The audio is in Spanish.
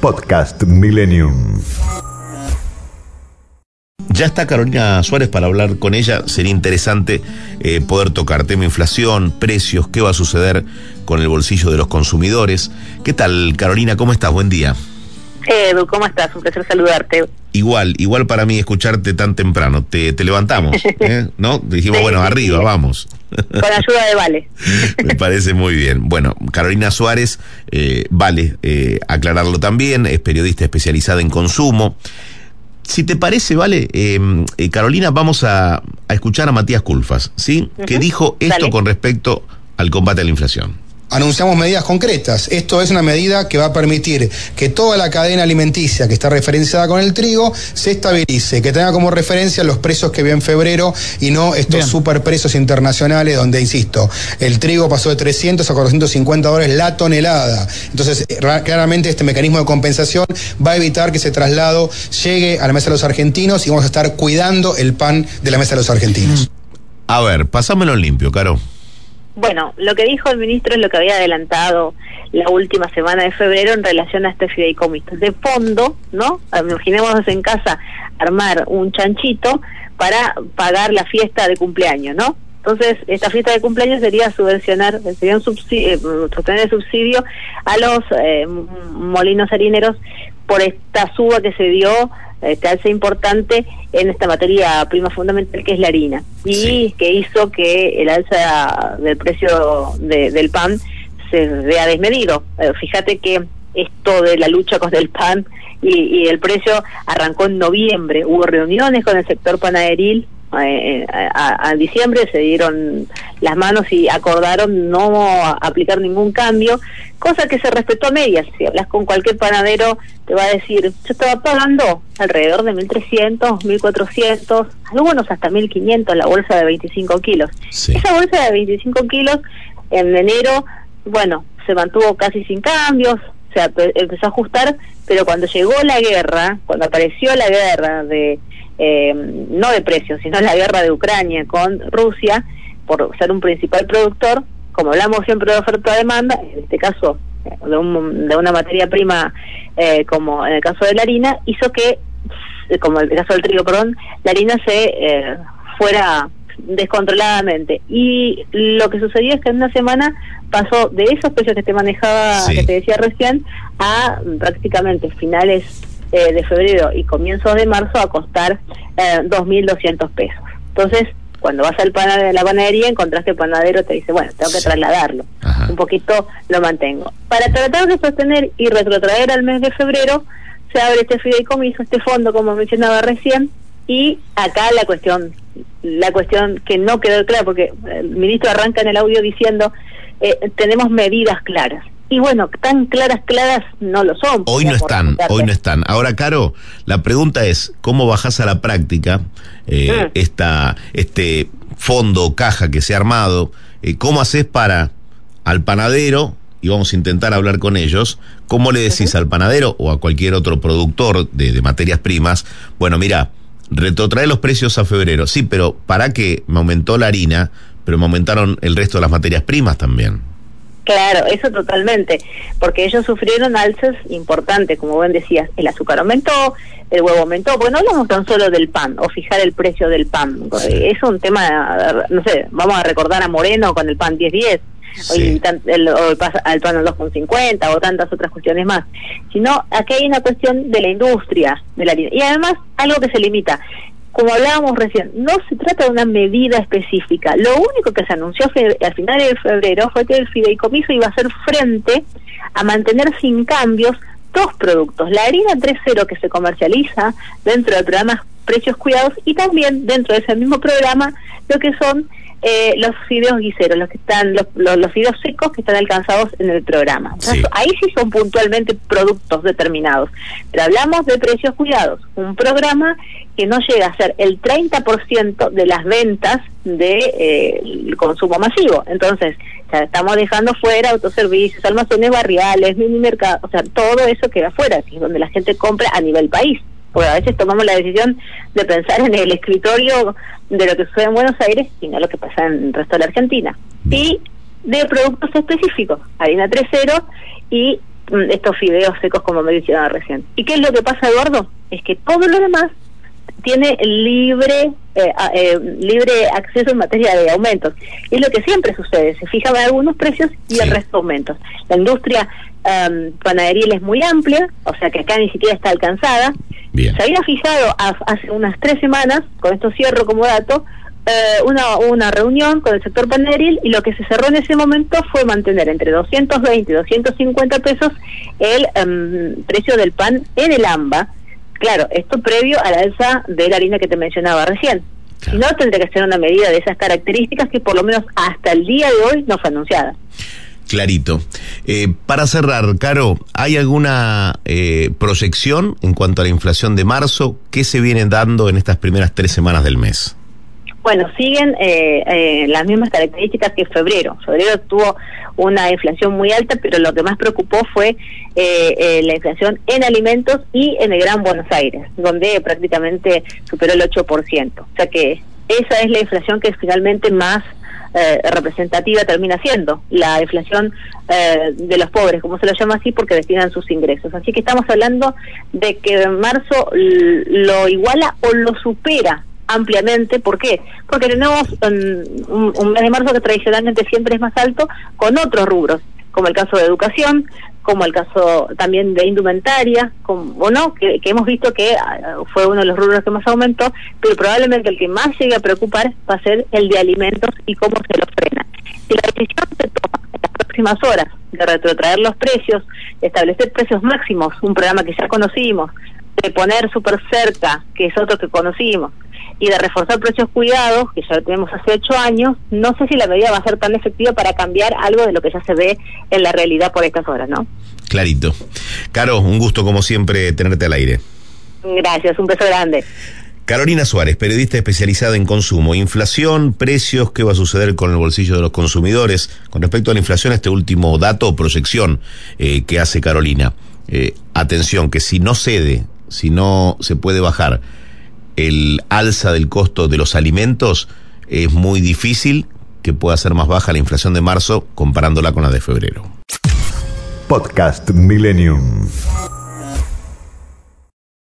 Podcast Millennium. Ya está Carolina Suárez para hablar con ella. Sería interesante eh, poder tocar tema inflación, precios, qué va a suceder con el bolsillo de los consumidores. ¿Qué tal, Carolina? ¿Cómo estás? Buen día. Edu, ¿cómo estás? Un placer saludarte. Igual, igual para mí escucharte tan temprano. Te, te levantamos, ¿eh? ¿no? Dijimos, Sí, bueno, sí, arriba, sí. vamos. Con ayuda de Vale. Me parece muy bien. Bueno, Carolina Suárez, eh, vale eh, aclararlo también, es periodista especializada en consumo. Si te parece, vale, eh, eh, Carolina, vamos a, a escuchar a Matías Culfas, ¿sí? Que dijo esto dale. con respecto al combate a la inflación. Anunciamos medidas concretas. Esto es una medida que va a permitir que toda la cadena alimenticia que está referenciada con el trigo se estabilice, que tenga como referencia los precios que vio en febrero y no estos superprecios internacionales donde, insisto, el trigo pasó de 300 a 450 dólares la tonelada. Entonces, eh, ra- claramente este mecanismo de compensación va a evitar que ese traslado llegue a la mesa de los argentinos y vamos a estar cuidando el pan de la mesa de los argentinos. A ver, pasámelo en limpio, Caro. Bueno, lo que dijo el ministro es lo que había adelantado la última semana de febrero en relación a este fideicomiso. De fondo, ¿no? Imaginémonos en casa armar un chanchito para pagar la fiesta de cumpleaños, ¿no? Entonces, esta fiesta de cumpleaños sería subvencionar, sería un subsidio, eh, el subsidio a los eh, molinos harineros por esta suba que se dio, este alza importante en esta materia prima fundamental que es la harina y Sí. que hizo que el alza del precio de- del pan se vea desmedido. Eh, fíjate que esto de la lucha con el pan y, y el precio arrancó en noviembre. Hubo reuniones con el sector panaderil eh, a, a diciembre, se dieron las manos y acordaron no aplicar ningún cambio, cosa que se respetó a medias. Si hablas con cualquier panadero, te va a decir, yo estaba pagando alrededor de 1.300, 1.400, algunos hasta 1.500 la bolsa de 25 kilos. Sí. Esa bolsa de 25 kilos en enero, bueno, se mantuvo casi sin cambios, o sea, pe- empezó a ajustar, pero cuando llegó la guerra, cuando apareció la guerra de, eh, no de precios, sino la guerra de Ucrania con Rusia, por ser un principal productor, como hablamos siempre de oferta-demanda, en este caso de, un- de una materia prima eh, como en el caso de la harina, hizo que, eh, como en el caso del trigo, perdón, la harina se eh, fuera descontroladamente. Y lo que sucedió es que en una semana pasó de esos precios que te manejaba, Sí. que te decía recién, a prácticamente finales eh, de febrero y comienzos de marzo a costar eh, 2.200 pesos. Entonces, cuando vas al pana- a la panadería, encontrás que el panadero te dice, bueno, tengo que Sí. trasladarlo. Ajá. Un poquito lo mantengo. Para tratar de sostener y retrotraer al mes de febrero, se abre este fideicomiso, este fondo, como mencionaba recién, y acá la cuestión, la cuestión que no quedó clara, porque el ministro arranca en el audio diciendo, eh, tenemos medidas claras. Y bueno, tan claras, claras no lo son. Hoy no están, hoy no están. Ahora, Caro, la pregunta es, ¿cómo bajás a la práctica eh, Mm. esta, este fondo o caja que se ha armado? Eh, ¿Cómo haces para al panadero, y vamos a intentar hablar con ellos, cómo le decís al panadero o a cualquier otro productor de, de materias primas, bueno, mira, retrotrae los precios a febrero, sí, pero para que me aumentó la harina, pero me aumentaron el resto de las materias primas también. Claro, eso totalmente, porque ellos sufrieron alzas importantes, como bien decías, el azúcar aumentó, el huevo aumentó, porque no hablamos tan solo del pan o fijar el precio del pan, es un tema, no sé, vamos a recordar a Moreno con el pan 10-10, Sí. el, o el al pan al 2,50 o tantas otras cuestiones más, sino aquí hay una cuestión de la industria de la y además algo que se limita, como hablábamos recién, no se trata de una medida específica. Lo único que se anunció al final de febrero fue que el fideicomiso iba a hacer frente a mantener sin cambios dos productos, la harina 3.0 que se comercializa dentro del programa Precios Cuidados y también dentro de ese mismo programa lo que son eh, los fideos guiseros, los que están, los, los, fideos secos que están alcanzados en el programa. Ahí sí son puntualmente productos determinados. Pero hablamos de precios cuidados, un programa que no llega a ser el 30% de las ventas del de, eh, consumo masivo. Entonces, ya estamos dejando fuera autoservicios, almacenes barriales, mini mercados, o sea, todo eso queda fuera, que es donde la gente compra a nivel país porque a veces tomamos la decisión de pensar en el escritorio de lo que sucede en Buenos Aires y no lo que pasa en el resto de la Argentina. Y de productos específicos, harina 3.0 y mm, estos fideos secos como me mencionaba recién. ¿Y qué es lo que pasa, Eduardo? Es que todo lo demás tiene libre eh, eh, libre acceso en materia de aumentos. Y es lo que siempre sucede, se fijan algunos precios y el resto aumentos. La industria um, panaderil es muy amplia, o sea que acá ni siquiera está alcanzada. Se había fijado hace unas tres semanas, con esto cierro como dato, eh, una, una reunión con el sector panaderil y lo que se cerró en ese momento fue mantener entre 220 y 250 pesos el em, precio del pan en el AMBA Claro, esto previo a la alza de la harina que te mencionaba recién. Si no, tendría que ser una medida de esas características que por lo menos hasta el día de hoy no fue anunciada. Clarito. Eh, para cerrar, Caro, ¿hay alguna eh, proyección en cuanto a la inflación de marzo? ¿Qué se viene dando en estas primeras tres semanas del mes? Bueno, siguen eh, eh, las mismas características que febrero. Febrero tuvo una inflación muy alta, pero lo que más preocupó fue eh, la inflación en alimentos y en el Gran Buenos Aires, donde prácticamente superó el 8%. O sea que esa es la inflación que finalmente más representativa termina siendo la inflación de los pobres, como se lo llama así, porque destinan sus ingresos. Así que estamos hablando de que en marzo lo iguala o lo supera ampliamente. ¿Por qué? Porque tenemos un, un, mes de marzo que tradicionalmente siempre es más alto con otros rubros, como el caso de educación, como el caso también de indumentaria, como, no, que, hemos visto que ah, fue uno de los rubros que más aumentó, pero probablemente el que más llegue a preocupar va a ser el de alimentos y cómo se lo frena. Si la decisión se toma en las próximas horas de retrotraer los precios, establecer precios máximos, un programa que ya conocimos, de poner súper cerca, que es otro que conocimos, y de reforzar precios cuidados, que ya lo tenemos hace ocho años, no sé si la medida va a ser tan efectiva para cambiar algo de lo que ya se ve en la realidad por estas horas, ¿no? Clarito. Caro, un gusto como siempre tenerte al aire. Gracias, un beso grande. Carolina Suárez, periodista especializada en consumo, inflación, precios, qué va a suceder con el bolsillo de los consumidores. Con respecto a la inflación, este último dato o proyección eh, que hace Carolina. Eh, atención, que si no cede, si no se puede bajar el alza del costo de los alimentos, es muy difícil que pueda ser más baja la inflación de marzo comparándola con la de febrero. Podcast Millennium.